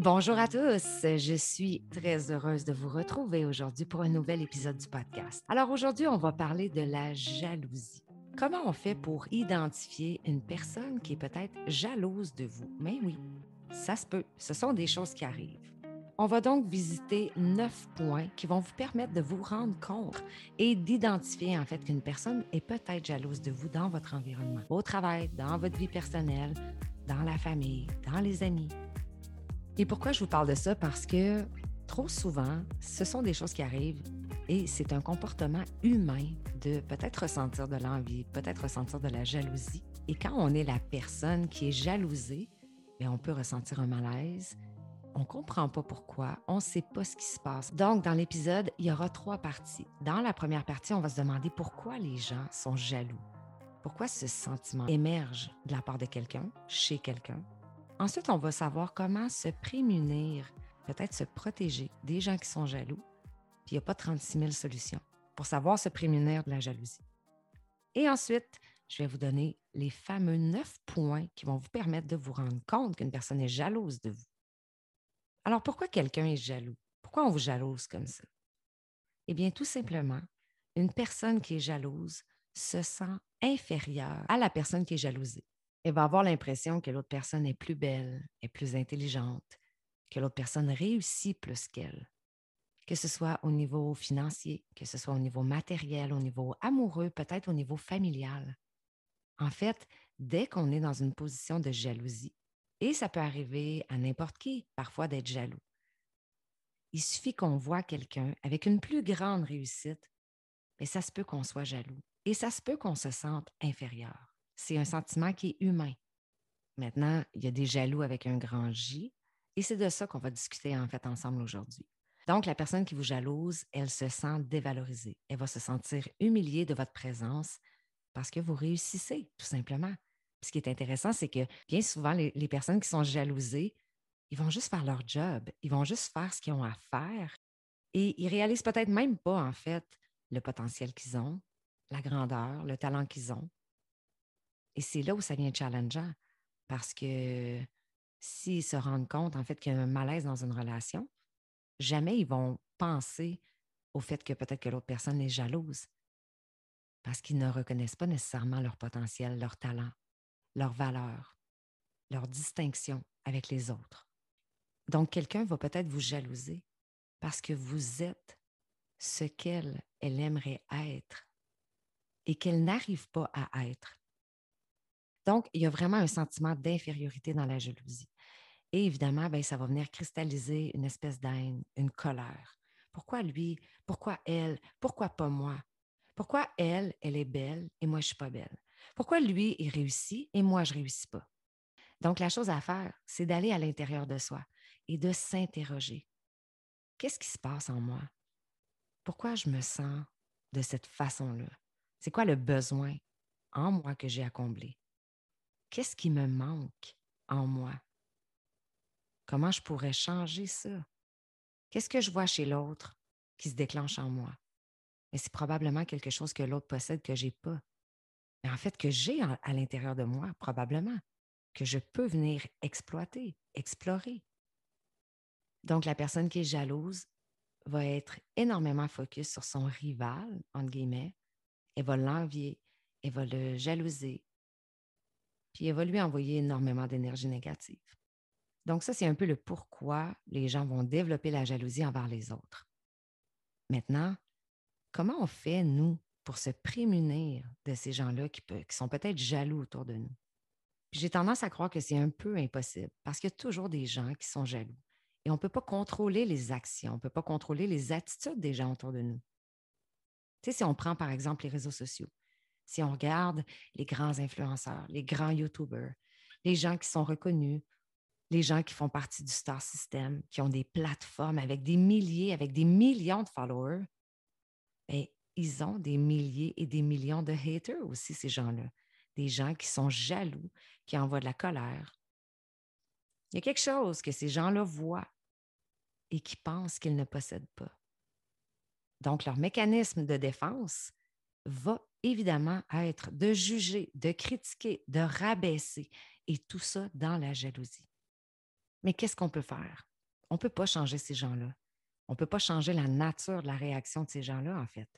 Bonjour à tous, je suis très heureuse de vous retrouver aujourd'hui pour un nouvel épisode du podcast. Alors aujourd'hui, on va parler de la jalousie. Comment on fait pour identifier une personne qui est peut-être jalouse de vous? Mais oui, ça se peut, ce sont des choses qui arrivent. On va donc visiter neuf points qui vont vous permettre de vous rendre compte et d'identifier en fait qu'une personne est peut-être jalouse de vous dans votre environnement, au travail, dans votre vie personnelle, dans la famille, dans les amis. Et pourquoi je vous parle de ça? Parce que trop souvent, ce sont des choses qui arrivent et c'est un comportement humain de peut-être ressentir de l'envie, peut-être ressentir de la jalousie. Et quand on est la personne qui est jalousée, bien, on peut ressentir un malaise. On ne comprend pas pourquoi, on ne sait pas ce qui se passe. Donc, dans l'épisode, il y aura trois parties. Dans la première partie, on va se demander pourquoi les gens sont jaloux. Pourquoi ce sentiment émerge de la part de quelqu'un, chez quelqu'un, Ensuite, on va savoir comment se prémunir, peut-être se protéger des gens qui sont jaloux. Puis il n'y a pas 36 000 solutions pour savoir se prémunir de la jalousie. Et ensuite, je vais vous donner les fameux neuf points qui vont vous permettre de vous rendre compte qu'une personne est jalouse de vous. Alors, pourquoi quelqu'un est jaloux? Pourquoi on vous jalouse comme ça? Eh bien, tout simplement, une personne qui est jalouse se sent inférieure à la personne qui est jalousée elle va avoir l'impression que l'autre personne est plus belle, est plus intelligente, que l'autre personne réussit plus qu'elle. Que ce soit au niveau financier, que ce soit au niveau matériel, au niveau amoureux, peut-être au niveau familial. En fait, dès qu'on est dans une position de jalousie, et ça peut arriver à n'importe qui, parfois, d'être jaloux, il suffit qu'on voit quelqu'un avec une plus grande réussite, mais ça se peut qu'on soit jaloux et ça se peut qu'on se sente inférieur c'est un sentiment qui est humain. Maintenant, il y a des jaloux avec un grand J, et c'est de ça qu'on va discuter en fait ensemble aujourd'hui. Donc, la personne qui vous jalouse, elle se sent dévalorisée. Elle va se sentir humiliée de votre présence parce que vous réussissez, tout simplement. ce qui est intéressant, c'est que bien souvent, les, personnes qui sont jalousées, ils vont juste faire leur job, ils vont juste faire ce qu'ils ont à faire et ils réalisent peut-être même pas, en fait, le potentiel qu'ils ont, la grandeur, le talent qu'ils ont. Et c'est là où ça devient challengeant parce que s'ils se rendent compte, en fait, qu'il y a un malaise dans une relation, jamais ils vont penser au fait que peut-être que l'autre personne est jalouse parce qu'ils ne reconnaissent pas nécessairement leur potentiel, leur talent, leur valeur, leur distinction avec les autres. Donc, quelqu'un va peut-être vous jalouser parce que vous êtes ce qu'elle, elle aimerait être et qu'elle n'arrive pas à être donc, il y a vraiment un sentiment d'infériorité dans la jalousie. Et évidemment, ben, ça va venir cristalliser une espèce d'haine, une colère. Pourquoi lui? Pourquoi elle? Pourquoi pas moi? Pourquoi elle, elle est belle et moi, je ne suis pas belle? Pourquoi lui, il réussit et moi, je ne réussis pas? Donc, la chose à faire, c'est d'aller à l'intérieur de soi et de s'interroger. Qu'est-ce qui se passe en moi? Pourquoi je me sens de cette façon-là? C'est quoi le besoin en moi que j'ai à combler? Qu'est-ce qui me manque en moi? Comment je pourrais changer ça? Qu'est-ce que je vois chez l'autre qui se déclenche en moi? Mais c'est probablement quelque chose que l'autre possède que je n'ai pas. Mais en fait, que j'ai à l'intérieur de moi, probablement, que je peux venir exploiter, explorer. Donc, la personne qui est jalouse va être énormément focus sur son rival, entre guillemets. Elle va l'envier, elle va le jalouser, puis elle va lui envoyer énormément d'énergie négative. Donc ça, c'est un peu le pourquoi les gens vont développer la jalousie envers les autres. Maintenant, comment on fait, nous, pour se prémunir de ces gens-là qui, qui sont peut-être jaloux autour de nous? J'ai tendance à croire que c'est un peu impossible parce qu'il y a toujours des gens qui sont jaloux. Et on ne peut pas contrôler les actions, on ne peut pas contrôler les attitudes des gens autour de nous. Tu sais, si on prend par exemple les réseaux sociaux, si on regarde les grands influenceurs, les grands YouTubers, les gens qui sont reconnus, les gens qui font partie du star system, qui ont des plateformes avec des milliers, avec des millions de followers, bien, ils ont des milliers et des millions de haters aussi, ces gens-là. Des gens qui sont jaloux, qui envoient de la colère. Il y a quelque chose que ces gens-là voient et qui pensent qu'ils ne possèdent pas. Donc, leur mécanisme de défense va évidemment être de juger, de critiquer, de rabaisser, et tout ça dans la jalousie. Mais qu'est-ce qu'on peut faire? On ne peut pas changer ces gens-là. On ne peut pas changer la nature de la réaction de ces gens-là, en fait.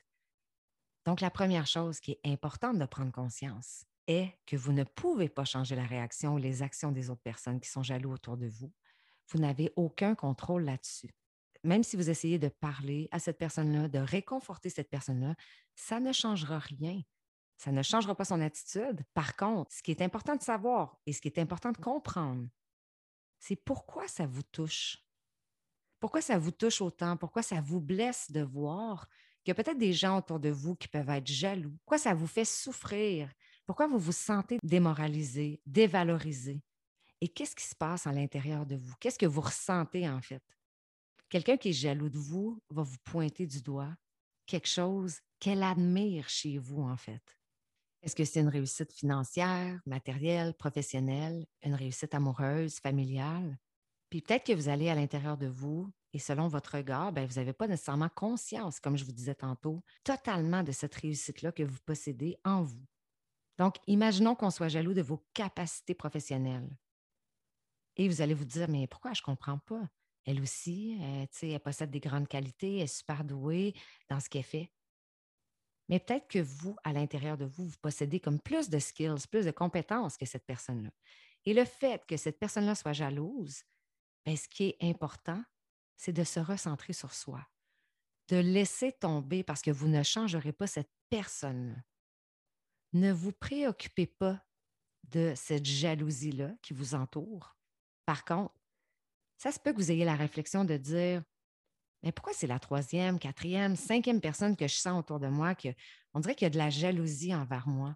Donc, la première chose qui est importante de prendre conscience est que vous ne pouvez pas changer la réaction ou les actions des autres personnes qui sont jaloux autour de vous. Vous n'avez aucun contrôle là-dessus. Même si vous essayez de parler à cette personne-là, de réconforter cette personne-là, ça ne changera rien. Ça ne changera pas son attitude. Par contre, ce qui est important de savoir et ce qui est important de comprendre, c'est pourquoi ça vous touche? Pourquoi ça vous touche autant? Pourquoi ça vous blesse de voir qu'il y a peut-être des gens autour de vous qui peuvent être jaloux? Pourquoi ça vous fait souffrir? Pourquoi vous vous sentez démoralisé, dévalorisé? Et qu'est-ce qui se passe à l'intérieur de vous? Qu'est-ce que vous ressentez en fait? Quelqu'un qui est jaloux de vous va vous pointer du doigt quelque chose qu'elle admire chez vous en fait. Est-ce que c'est une réussite financière, matérielle, professionnelle, une réussite amoureuse, familiale? Puis peut-être que vous allez à l'intérieur de vous et selon votre regard, ben, vous n'avez pas nécessairement conscience, comme je vous disais tantôt, totalement de cette réussite-là que vous possédez en vous. Donc, imaginons qu'on soit jaloux de vos capacités professionnelles. Et vous allez vous dire, mais pourquoi je ne comprends pas? Elle aussi, elle, elle possède des grandes qualités, elle est super douée dans ce qu'elle fait. Mais peut-être que vous, à l'intérieur de vous, vous possédez comme plus de skills, plus de compétences que cette personne-là. Et le fait que cette personne-là soit jalouse, bien, ce qui est important, c'est de se recentrer sur soi, de laisser tomber parce que vous ne changerez pas cette personne-là. Ne vous préoccupez pas de cette jalousie-là qui vous entoure. Par contre, ça se peut que vous ayez la réflexion de dire mais pourquoi c'est la troisième, quatrième, cinquième personne que je sens autour de moi que on dirait qu'il y a de la jalousie envers moi?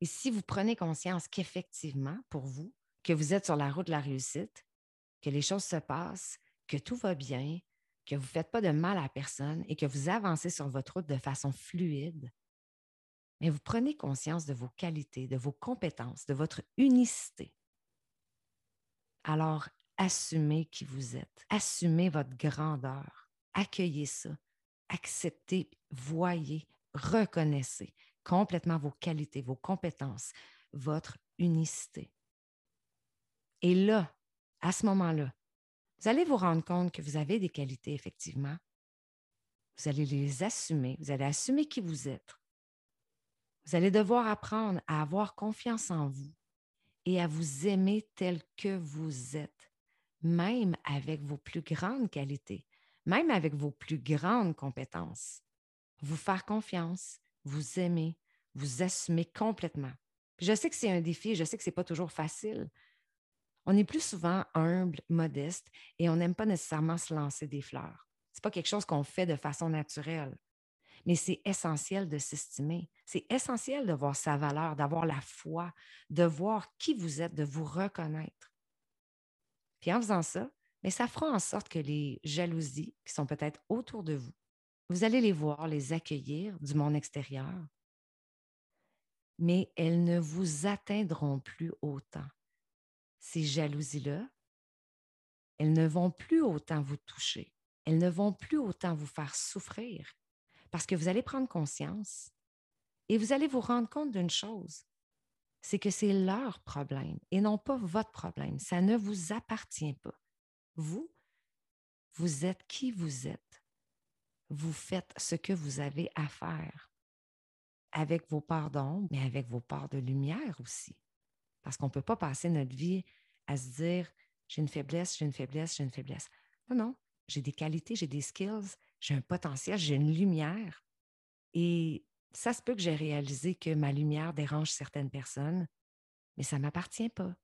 Et si vous prenez conscience qu'effectivement, pour vous, que vous êtes sur la route de la réussite, que les choses se passent, que tout va bien, que vous ne faites pas de mal à personne et que vous avancez sur votre route de façon fluide, mais vous prenez conscience de vos qualités, de vos compétences, de votre unicité. Alors, assumez qui vous êtes, assumez votre grandeur, accueillez ça, acceptez, voyez, reconnaissez complètement vos qualités, vos compétences, votre unicité. Et là, à ce moment-là, vous allez vous rendre compte que vous avez des qualités, effectivement. Vous allez les assumer, vous allez assumer qui vous êtes. Vous allez devoir apprendre à avoir confiance en vous et à vous aimer tel que vous êtes même avec vos plus grandes qualités, même avec vos plus grandes compétences. Vous faire confiance, vous aimer, vous assumer complètement. je sais que c'est un défi, je sais que ce n'est pas toujours facile. On est plus souvent humble, modeste et on n'aime pas nécessairement se lancer des fleurs. Ce n'est pas quelque chose qu'on fait de façon naturelle. Mais c'est essentiel de s'estimer. C'est essentiel de voir sa valeur, d'avoir la foi, de voir qui vous êtes, de vous reconnaître. En faisant ça, mais ça fera en sorte que les jalousies qui sont peut-être autour de vous, vous allez les voir, les accueillir du monde extérieur, mais elles ne vous atteindront plus autant. Ces jalousies-là, elles ne vont plus autant vous toucher, elles ne vont plus autant vous faire souffrir, parce que vous allez prendre conscience et vous allez vous rendre compte d'une chose, c'est que c'est leur problème et non pas votre problème. Ça ne vous appartient pas. Vous, vous êtes qui vous êtes. Vous faites ce que vous avez à faire avec vos parts d'ombre, mais avec vos parts de lumière aussi. Parce qu'on ne peut pas passer notre vie à se dire j'ai une faiblesse, j'ai une faiblesse, j'ai une faiblesse. Non, non, j'ai des qualités, j'ai des skills, j'ai un potentiel, j'ai une lumière. Et ça se peut que j'ai réalisé que ma lumière dérange certaines personnes, mais ça ne m'appartient pas.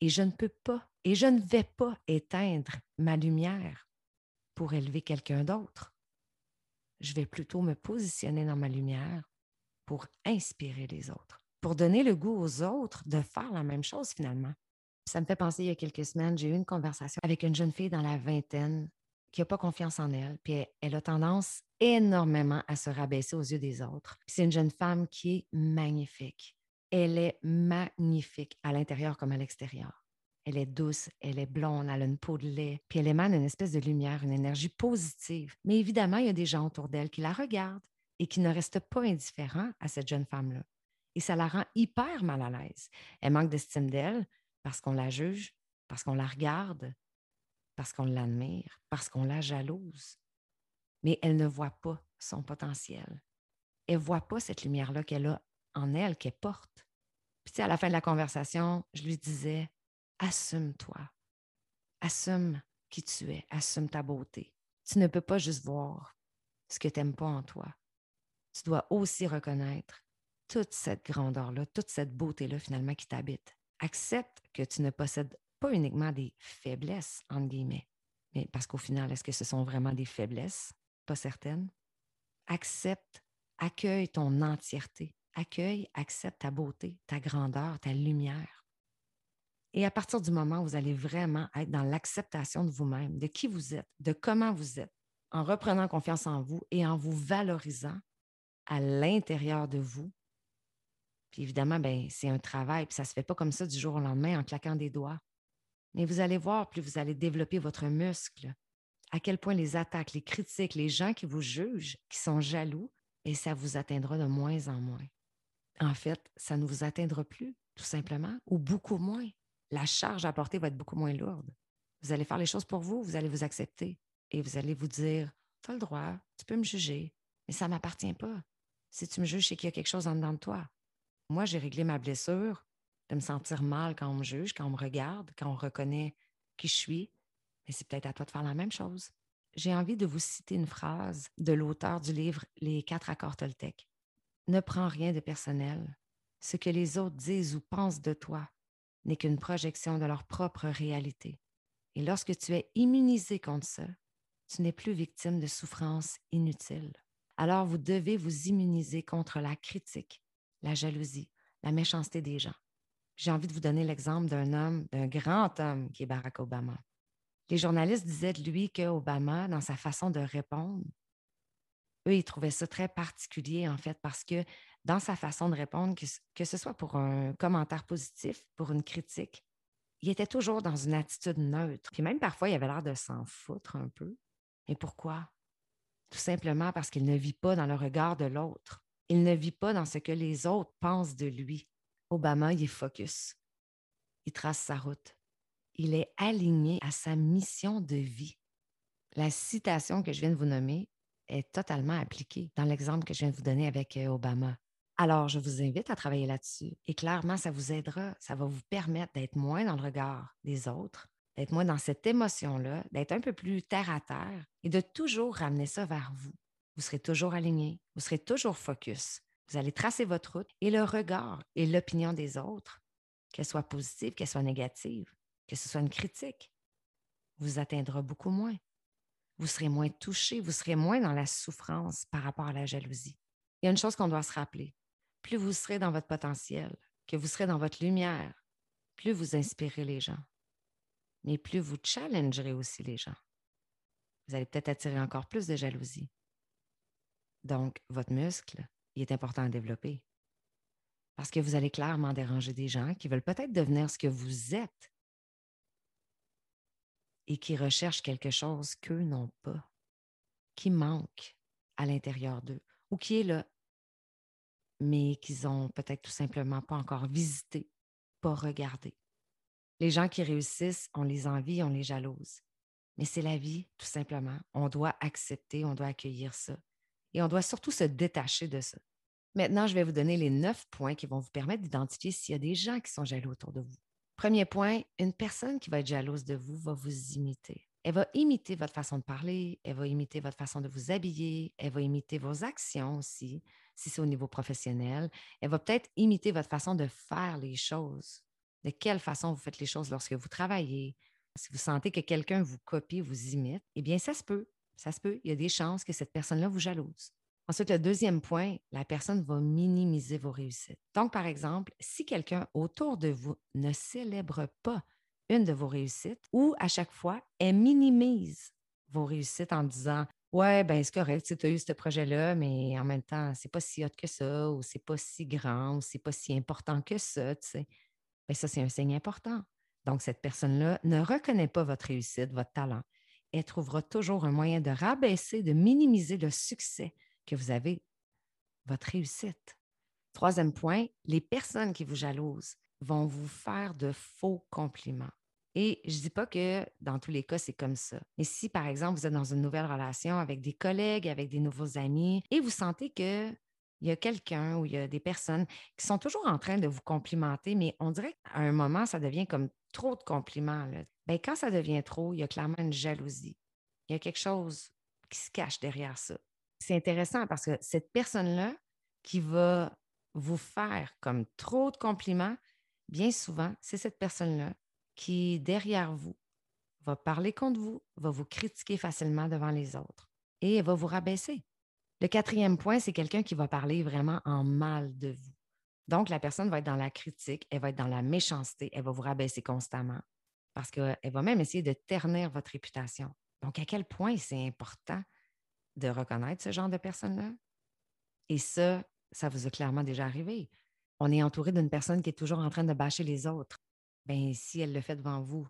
Et je ne peux pas, et je ne vais pas éteindre ma lumière pour élever quelqu'un d'autre. Je vais plutôt me positionner dans ma lumière pour inspirer les autres, pour donner le goût aux autres de faire la même chose finalement. Ça me fait penser, il y a quelques semaines, j'ai eu une conversation avec une jeune fille dans la vingtaine qui n'a pas confiance en elle, puis elle, a tendance énormément à se rabaisser aux yeux des autres. C'est une jeune femme qui est magnifique. Elle est magnifique à l'intérieur comme à l'extérieur. Elle est douce, elle est blonde, elle a une peau de lait, puis elle émane une espèce de lumière, une énergie positive. Mais évidemment, il y a des gens autour d'elle qui la regardent et qui ne restent pas indifférents à cette jeune femme-là. Et ça la rend hyper mal à l'aise. Elle manque d'estime d'elle parce qu'on la juge, parce qu'on la regarde, parce qu'on l'admire, parce qu'on la jalouse. Mais elle ne voit pas son potentiel. Elle ne voit pas cette lumière-là qu'elle a en elle, qu'elle porte. Puis à la fin de la conversation, je lui disais, assume-toi, assume qui tu es, assume ta beauté. Tu ne peux pas juste voir ce que tu n'aimes pas en toi. Tu dois aussi reconnaître toute cette grandeur-là, toute cette beauté-là finalement qui t'habite. Accepte que tu ne possèdes pas uniquement des faiblesses, entre guillemets, mais parce qu'au final, est-ce que ce sont vraiment des faiblesses? Pas certaines. Accepte, accueille ton entièreté. Accueille, accepte ta beauté, ta grandeur, ta lumière. Et à partir du moment où vous allez vraiment être dans l'acceptation de vous-même, de qui vous êtes, de comment vous êtes, en reprenant confiance en vous et en vous valorisant à l'intérieur de vous, puis évidemment, ben, c'est un travail, puis ça ne se fait pas comme ça du jour au lendemain en claquant des doigts. Mais vous allez voir, plus vous allez développer votre muscle, à quel point les attaques, les critiques, les gens qui vous jugent, qui sont jaloux, et ça vous atteindra de moins en moins. En fait, ça ne vous atteindra plus, tout simplement, ou beaucoup moins. La charge à porter va être beaucoup moins lourde. Vous allez faire les choses pour vous, vous allez vous accepter et vous allez vous dire, tu as le droit, tu peux me juger, mais ça ne m'appartient pas. Si tu me juges, c'est qu'il y a quelque chose en dedans de toi. Moi, j'ai réglé ma blessure de me sentir mal quand on me juge, quand on me regarde, quand on reconnaît qui je suis. Mais c'est peut-être à toi de faire la même chose. J'ai envie de vous citer une phrase de l'auteur du livre Les quatre accords Toltec. Ne prends rien de personnel. Ce que les autres disent ou pensent de toi n'est qu'une projection de leur propre réalité. Et lorsque tu es immunisé contre ça, tu n'es plus victime de souffrances inutiles. Alors vous devez vous immuniser contre la critique, la jalousie, la méchanceté des gens. J'ai envie de vous donner l'exemple d'un homme, d'un grand homme qui est Barack Obama. Les journalistes disaient de lui que Obama, dans sa façon de répondre, eux, ils trouvaient ça très particulier, en fait, parce que dans sa façon de répondre, que, que ce soit pour un commentaire positif, pour une critique, il était toujours dans une attitude neutre. Puis même parfois, il avait l'air de s'en foutre un peu. Et pourquoi? Tout simplement parce qu'il ne vit pas dans le regard de l'autre. Il ne vit pas dans ce que les autres pensent de lui. Obama, il est focus. Il trace sa route. Il est aligné à sa mission de vie. La citation que je viens de vous nommer est totalement appliquée dans l'exemple que je viens de vous donner avec euh, Obama. Alors, je vous invite à travailler là-dessus et clairement, ça vous aidera, ça va vous permettre d'être moins dans le regard des autres, d'être moins dans cette émotion-là, d'être un peu plus terre à terre et de toujours ramener ça vers vous vous serez toujours aligné, vous serez toujours focus. Vous allez tracer votre route et le regard et l'opinion des autres, qu'elle soit positive, qu'elle soit négative, que ce soit une critique, vous atteindra beaucoup moins. Vous serez moins touché, vous serez moins dans la souffrance par rapport à la jalousie. Il y a une chose qu'on doit se rappeler. Plus vous serez dans votre potentiel, que vous serez dans votre lumière, plus vous inspirez les gens. Mais plus vous challengerez aussi les gens. Vous allez peut-être attirer encore plus de jalousie. Donc, votre muscle, il est important à développer. Parce que vous allez clairement déranger des gens qui veulent peut-être devenir ce que vous êtes et qui recherchent quelque chose qu'eux n'ont pas, qui manque à l'intérieur d'eux ou qui est là, mais qu'ils n'ont peut-être tout simplement pas encore visité, pas regardé. Les gens qui réussissent, on les envie, on les jalouse. Mais c'est la vie, tout simplement. On doit accepter, on doit accueillir ça et on doit surtout se détacher de ça. Maintenant, je vais vous donner les neuf points qui vont vous permettre d'identifier s'il y a des gens qui sont jaloux autour de vous. Premier point, une personne qui va être jalouse de vous va vous imiter. Elle va imiter votre façon de parler, elle va imiter votre façon de vous habiller, elle va imiter vos actions aussi, si c'est au niveau professionnel. Elle va peut-être imiter votre façon de faire les choses, de quelle façon vous faites les choses lorsque vous travaillez? Si vous sentez que quelqu'un vous copie, vous imite, eh bien, ça se peut. Ça se peut, il y a des chances que cette personne-là vous jalouse. Ensuite, le deuxième point, la personne va minimiser vos réussites. Donc, par exemple, si quelqu'un autour de vous ne célèbre pas une de vos réussites ou à chaque fois, elle minimise vos réussites en disant Ouais, ben c'est correct, tu as eu ce projet-là, mais en même temps, c'est pas si hot que ça, ou c'est pas si grand, ou c'est pas si important que ça, tu sais. Ben, ça, c'est un signe important. Donc, cette personne-là ne reconnaît pas votre réussite, votre talent elle trouvera toujours un moyen de rabaisser, de minimiser le succès que vous avez, votre réussite. Troisième point, les personnes qui vous jalousent vont vous faire de faux compliments. Et je ne dis pas que dans tous les cas, c'est comme ça. Mais si, par exemple, vous êtes dans une nouvelle relation avec des collègues, avec des nouveaux amis, et vous sentez qu'il y a quelqu'un ou il y a des personnes qui sont toujours en train de vous complimenter, mais on dirait qu'à un moment, ça devient comme trop de compliments. Bien, quand ça devient trop, il y a clairement une jalousie. Il y a quelque chose qui se cache derrière ça. C'est intéressant parce que cette personne-là qui va vous faire comme trop de compliments, bien souvent, c'est cette personne-là qui, derrière vous, va parler contre vous, va vous critiquer facilement devant les autres et va vous rabaisser. Le quatrième point, c'est quelqu'un qui va parler vraiment en mal de vous. Donc, la personne va être dans la critique, elle va être dans la méchanceté, elle va vous rabaisser constamment parce qu'elle va même essayer de ternir votre réputation. Donc, à quel point c'est important de reconnaître ce genre de personnes-là? Et ça, ça vous est clairement déjà arrivé. On est entouré d'une personne qui est toujours en train de bâcher les autres. Bien, si elle le fait devant vous,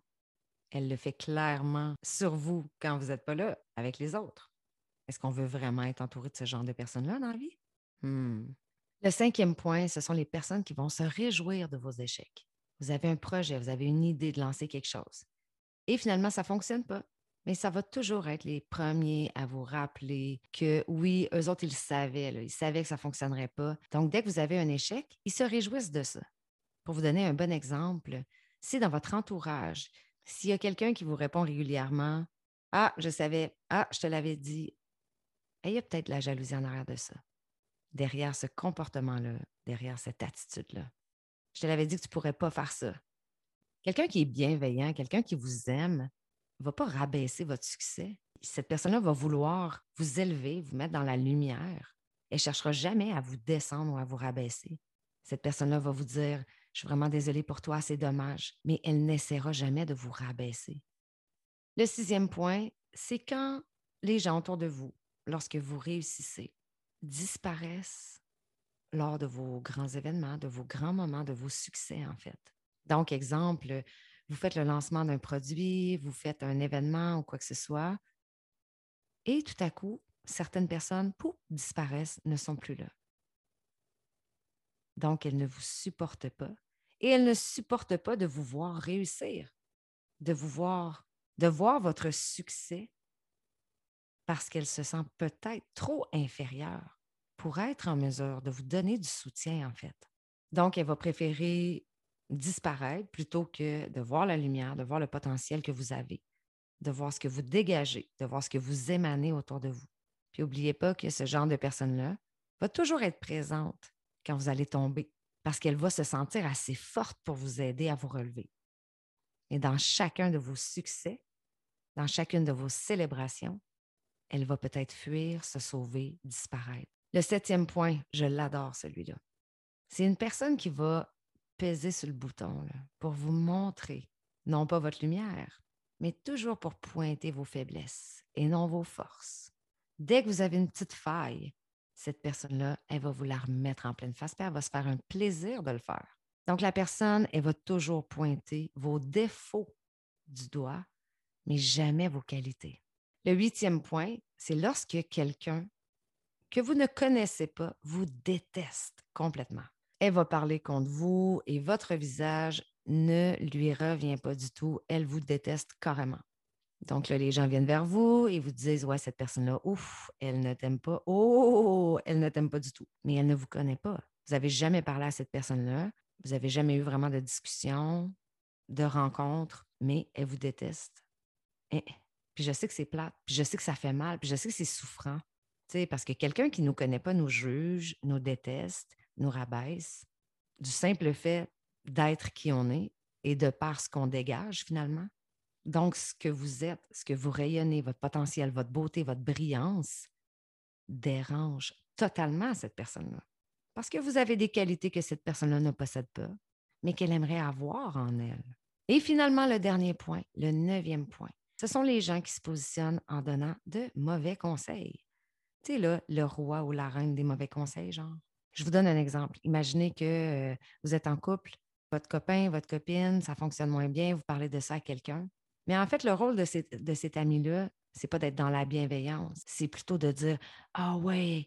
elle le fait clairement sur vous quand vous n'êtes pas là avec les autres. Est-ce qu'on veut vraiment être entouré de ce genre de personnes-là dans la vie? Hmm. Le cinquième point, ce sont les personnes qui vont se réjouir de vos échecs. Vous avez un projet, vous avez une idée de lancer quelque chose. Et finalement, ça ne fonctionne pas. Mais ça va toujours être les premiers à vous rappeler que oui, eux autres, ils savaient, ils savaient que ça ne fonctionnerait pas. Donc, dès que vous avez un échec, ils se réjouissent de ça. Pour vous donner un bon exemple, si dans votre entourage, s'il y a quelqu'un qui vous répond régulièrement Ah, je savais, ah, je te l'avais dit, il y a peut-être la jalousie en arrière de ça, derrière ce comportement-là, derrière cette attitude-là. Je te l'avais dit que tu ne pourrais pas faire ça. Quelqu'un qui est bienveillant, quelqu'un qui vous aime, ne va pas rabaisser votre succès. Cette personne-là va vouloir vous élever, vous mettre dans la lumière. Elle ne cherchera jamais à vous descendre ou à vous rabaisser. Cette personne-là va vous dire je suis vraiment désolée pour toi, c'est dommage, mais elle n'essaiera jamais de vous rabaisser. Le sixième point, c'est quand les gens autour de vous, lorsque vous réussissez, disparaissent lors de vos grands événements, de vos grands moments, de vos succès, en fait. Donc, exemple, vous faites le lancement d'un produit, vous faites un événement ou quoi que ce soit, et tout à coup, certaines personnes, disparaissent, ne sont plus là. Donc, elles ne vous supportent pas et elle ne supporte pas de vous voir réussir, de vous voir, de voir votre succès parce qu'elle se sent peut-être trop inférieure pour être en mesure de vous donner du soutien, en fait. Donc, elle va préférer disparaître plutôt que de voir la lumière, de voir le potentiel que vous avez, de voir ce que vous dégagez, de voir ce que vous émanez autour de vous. Puis n'oubliez pas que ce genre de personne-là va toujours être présente quand vous allez tomber, parce qu'elle va se sentir assez forte pour vous aider à vous relever. Et dans chacun de vos succès, dans chacune de vos célébrations, elle va peut-être fuir, se sauver, disparaître. Le septième point, je l'adore celui-là. C'est une personne qui va peser sur le bouton pour vous montrer, non pas votre lumière, mais toujours pour pointer vos faiblesses et non vos forces. Dès que vous avez une petite faille, cette personne-là, elle va vous la remettre en pleine face, puis elle va se faire un plaisir de le faire. Donc, la personne, elle va toujours pointer vos défauts du doigt, mais jamais vos qualités. Le huitième point, c'est lorsque quelqu'un que vous ne connaissez pas vous déteste complètement. Elle va parler contre vous et votre visage ne lui revient pas du tout. Elle vous déteste carrément. Donc là, les gens viennent vers vous et vous disent Ouais, cette personne-là, ouf, elle ne t'aime pas. Oh, elle ne t'aime pas du tout. Mais elle ne vous connaît pas. Vous n'avez jamais parlé à cette personne-là. Vous n'avez jamais eu vraiment de discussion, de rencontre, mais elle vous déteste. Et, puis je sais que c'est plate, puis je sais que ça fait mal, puis je sais que c'est souffrant. Parce que quelqu'un qui ne nous connaît pas nous juge, nous déteste, nous rabaisse, du simple fait d'être qui on est et de par ce qu'on dégage finalement. Donc, ce que vous êtes, ce que vous rayonnez, votre potentiel, votre beauté, votre brillance, dérange totalement cette personne-là. Parce que vous avez des qualités que cette personne-là ne possède pas, mais qu'elle aimerait avoir en elle. Et finalement, le dernier point, le neuvième point, ce sont les gens qui se positionnent en donnant de mauvais conseils. Tu sais, là, le roi ou la reine des mauvais conseils, genre. Je vous donne un exemple. Imaginez que euh, vous êtes en couple, votre copain, votre copine, ça fonctionne moins bien, vous parlez de ça à quelqu'un. Mais en fait, le rôle de, cet ami-là, c'est pas d'être dans la bienveillance, c'est plutôt de dire Ah ouais,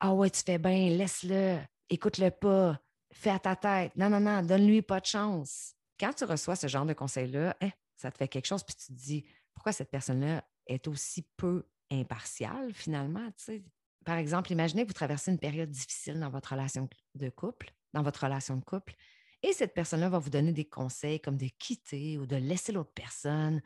ah ouais, tu fais bien, laisse-le, écoute-le pas, fais à ta tête. Non, non, non, donne-lui pas de chance. Quand tu reçois ce genre de conseil-là, hein, ça te fait quelque chose, puis tu te dis, pourquoi cette personne-là est aussi peu impartiale finalement? Par exemple, imaginez que vous traversez une période difficile dans votre relation de couple, dans votre relation de couple, et cette personne-là va vous donner des conseils comme de quitter ou de laisser l'autre personne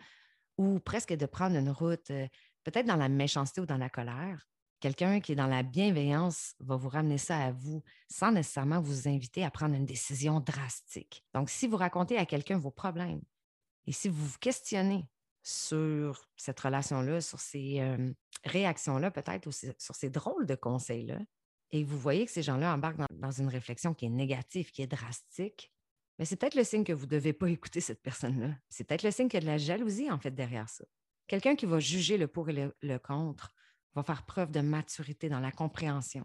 ou presque de prendre une route euh, peut-être dans la méchanceté ou dans la colère. Quelqu'un qui est dans la bienveillance va vous ramener ça à vous sans nécessairement vous inviter à prendre une décision drastique. Donc, si vous racontez à quelqu'un vos problèmes et si vous vous questionnez sur cette relation-là, sur ces réactions-là, peut-être, ou sur ces drôles de conseils-là, et vous voyez que ces gens-là embarquent dans, une réflexion qui est négative, qui est drastique, mais c'est peut-être le signe que vous ne devez pas écouter cette personne-là. C'est peut-être le signe qu'il y a de la jalousie, en fait, derrière ça. Quelqu'un qui va juger le pour et le, contre va faire preuve de maturité dans la compréhension.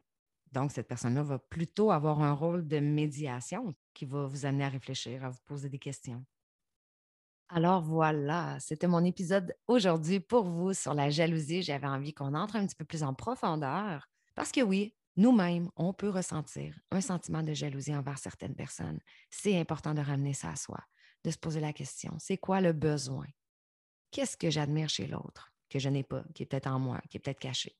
Donc, cette personne-là va plutôt avoir un rôle de médiation qui va vous amener à réfléchir, à vous poser des questions. Alors voilà, c'était mon épisode aujourd'hui pour vous sur la jalousie. J'avais envie qu'on entre un petit peu plus en profondeur parce que oui, nous-mêmes, on peut ressentir un sentiment de jalousie envers certaines personnes. C'est important de ramener ça à soi, de se poser la question, c'est quoi le besoin? Qu'est-ce que j'admire chez l'autre que je n'ai pas, qui est peut-être en moi, qui est peut-être caché?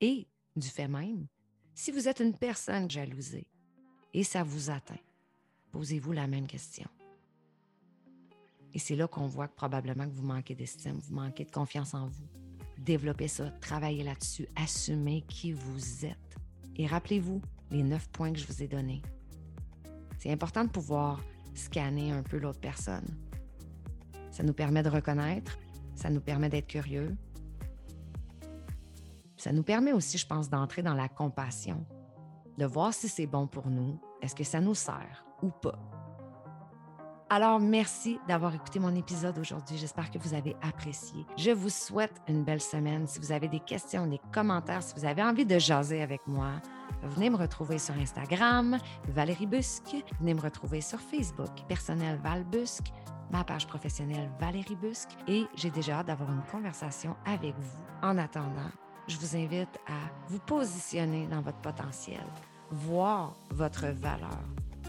Et du fait même, si vous êtes une personne jalousée et ça vous atteint, posez-vous la même question. Et c'est là qu'on voit que probablement que vous manquez d'estime, vous manquez de confiance en vous. Développez ça, travaillez là-dessus, assumez qui vous êtes. Et rappelez-vous les neuf points que je vous ai donnés. C'est important de pouvoir scanner un peu l'autre personne. Ça nous permet de reconnaître, ça nous permet d'être curieux. Ça nous permet aussi, je pense, d'entrer dans la compassion, de voir si c'est bon pour nous, est-ce que ça nous sert ou pas. Alors, merci d'avoir écouté mon épisode aujourd'hui. J'espère que vous avez apprécié. Je vous souhaite une belle semaine. Si vous avez des questions, des commentaires, si vous avez envie de jaser avec moi, venez me retrouver sur Instagram, Valérie Busque. Venez me retrouver sur Facebook, personnel Val Busque, ma page professionnelle Valérie Busque. Et j'ai déjà hâte d'avoir une conversation avec vous. En attendant, je vous invite à vous positionner dans votre potentiel, voir votre valeur,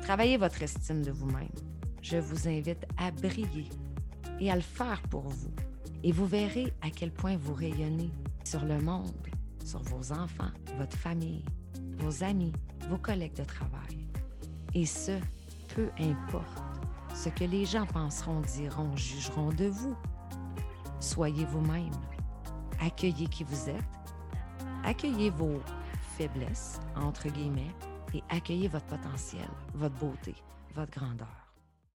travailler votre estime de vous-même je vous invite à briller et à le faire pour vous. Et vous verrez à quel point vous rayonnez sur le monde, sur vos enfants, votre famille, vos amis, vos collègues de travail. Et ce, peu importe ce que les gens penseront, diront, jugeront de vous. Soyez vous-même. Accueillez qui vous êtes. Accueillez vos faiblesses, entre guillemets, et accueillez votre potentiel, votre beauté, votre grandeur.